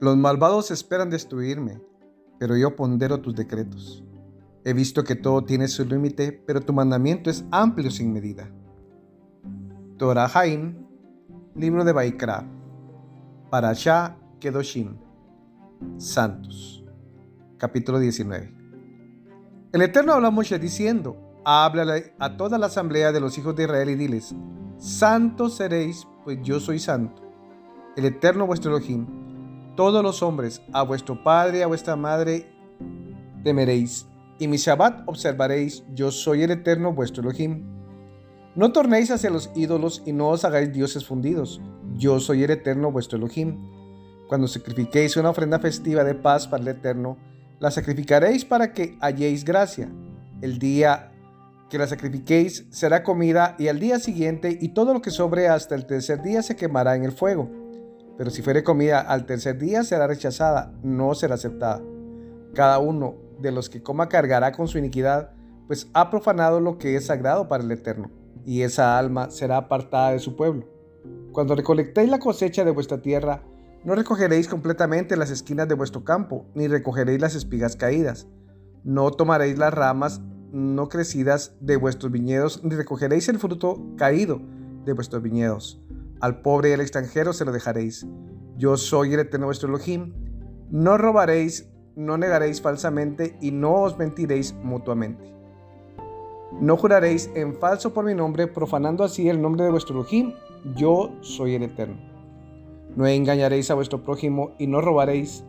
Los malvados esperan destruirme, pero yo pondero tus decretos. He visto que todo tiene su límite, pero tu mandamiento es amplio sin medida. Torah Haim, libro de Baikra, Parashah Kedoshim, Santos, capítulo 19. El Eterno habla a Moshe diciendo, háblale a toda la asamblea de los hijos de Israel y diles, santos seréis, pues yo soy santo. El Eterno vuestro Elohim, todos los hombres, a vuestro padre a vuestra madre temeréis, y mi Shabbat observaréis, yo soy el eterno vuestro Elohim. No tornéis hacia los ídolos y no os hagáis dioses fundidos, yo soy el eterno vuestro Elohim. Cuando sacrifiquéis una ofrenda festiva de paz para el eterno, la sacrificaréis para que halléis gracia. El día que la sacrifiquéis será comida y al día siguiente y todo lo que sobre hasta el tercer día se quemará en el fuego pero si fuere comida al tercer día será rechazada, no será aceptada. Cada uno de los que coma cargará con su iniquidad, pues ha profanado lo que es sagrado para el Eterno, y esa alma será apartada de su pueblo. Cuando recolectéis la cosecha de vuestra tierra, no recogeréis completamente las esquinas de vuestro campo, ni recogeréis las espigas caídas. No tomaréis las ramas no crecidas de vuestros viñedos, ni recogeréis el fruto caído de vuestros viñedos al pobre y al extranjero se lo dejaréis. Yo soy el eterno vuestro Elohim. No robaréis, no negaréis falsamente y no os mentiréis mutuamente. No juraréis en falso por mi nombre, profanando así el nombre de vuestro Elohim. Yo soy el eterno. No engañaréis a vuestro prójimo y no robaréis.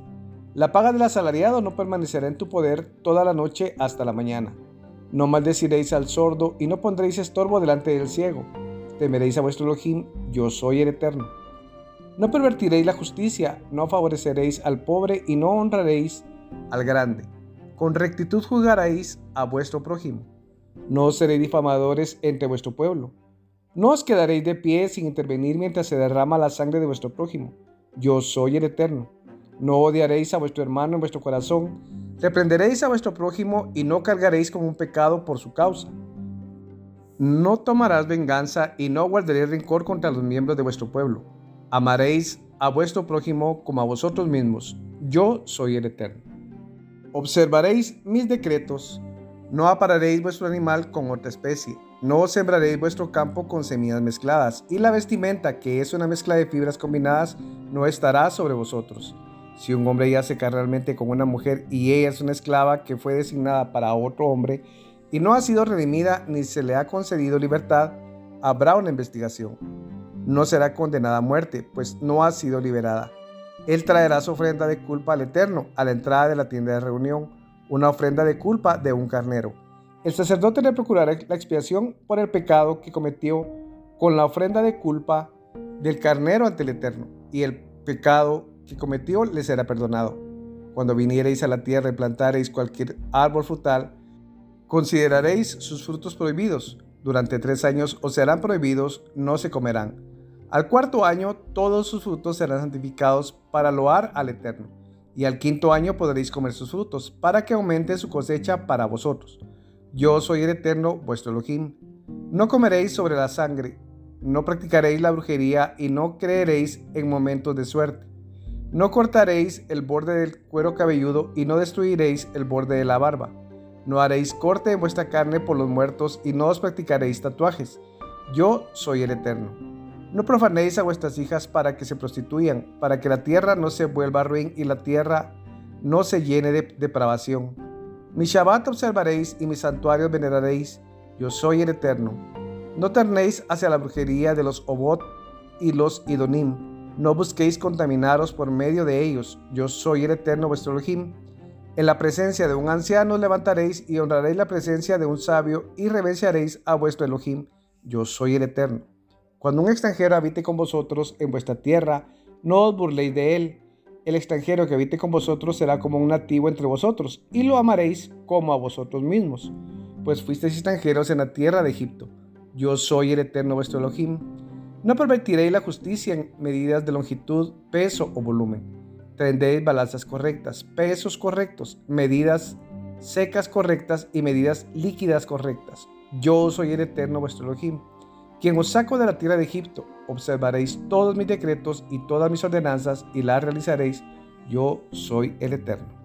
La paga del asalariado no permanecerá en tu poder toda la noche hasta la mañana. No maldeciréis al sordo y no pondréis estorbo delante del ciego temeréis a vuestro Elohim, yo soy el Eterno. No pervertiréis la justicia, no favoreceréis al pobre y no honraréis al grande. Con rectitud juzgaréis a vuestro prójimo. No seréis difamadores entre vuestro pueblo. No os quedaréis de pie sin intervenir mientras se derrama la sangre de vuestro prójimo. Yo soy el Eterno. No odiaréis a vuestro hermano en vuestro corazón. Reprenderéis a vuestro prójimo y no cargaréis como un pecado por su causa. No tomarás venganza y no guardaréis rencor contra los miembros de vuestro pueblo. Amaréis a vuestro prójimo como a vosotros mismos. Yo soy el Eterno. Observaréis mis decretos. No apararéis vuestro animal con otra especie. No sembraréis vuestro campo con semillas mezcladas. Y la vestimenta, que es una mezcla de fibras combinadas, no estará sobre vosotros. Si un hombre yace carnalmente con una mujer y ella es una esclava que fue designada para otro hombre, y no ha sido redimida ni se le ha concedido libertad, habrá una investigación. No será condenada a muerte, pues no ha sido liberada. Él traerá su ofrenda de culpa al Eterno a la entrada de la tienda de reunión, una ofrenda de culpa de un carnero. El sacerdote le procurará la expiación por el pecado que cometió con la ofrenda de culpa del carnero ante el Eterno, y el pecado que cometió le será perdonado. Cuando viniereis a la tierra y plantareis cualquier árbol frutal, Consideraréis sus frutos prohibidos. Durante tres años os serán prohibidos, no se comerán. Al cuarto año todos sus frutos serán santificados para loar al Eterno. Y al quinto año podréis comer sus frutos, para que aumente su cosecha para vosotros. Yo soy el Eterno, vuestro Elohim. No comeréis sobre la sangre, no practicaréis la brujería y no creeréis en momentos de suerte. No cortaréis el borde del cuero cabelludo y no destruiréis el borde de la barba no haréis corte en vuestra carne por los muertos y no os practicaréis tatuajes. Yo soy el Eterno. No profanéis a vuestras hijas para que se prostituyan, para que la tierra no se vuelva ruin y la tierra no se llene de depravación. Mi Shabbat observaréis y mis santuarios veneraréis. Yo soy el Eterno. No ternéis hacia la brujería de los Obot y los Idonim. No busquéis contaminaros por medio de ellos. Yo soy el Eterno vuestro Elohim en la presencia de un anciano levantaréis y honraréis la presencia de un sabio y reverenciaréis a vuestro Elohim. Yo soy el Eterno. Cuando un extranjero habite con vosotros en vuestra tierra, no os burléis de él. El extranjero que habite con vosotros será como un nativo entre vosotros, y lo amaréis como a vosotros mismos, pues fuisteis extranjeros en la tierra de Egipto. Yo soy el Eterno vuestro Elohim. No pervertiréis la justicia en medidas de longitud, peso o volumen tendréis balanzas correctas, pesos correctos, medidas secas correctas y medidas líquidas correctas. Yo soy el eterno vuestro Elohim, quien os saco de la tierra de Egipto. Observaréis todos mis decretos y todas mis ordenanzas y las realizaréis Yo soy el Eterno.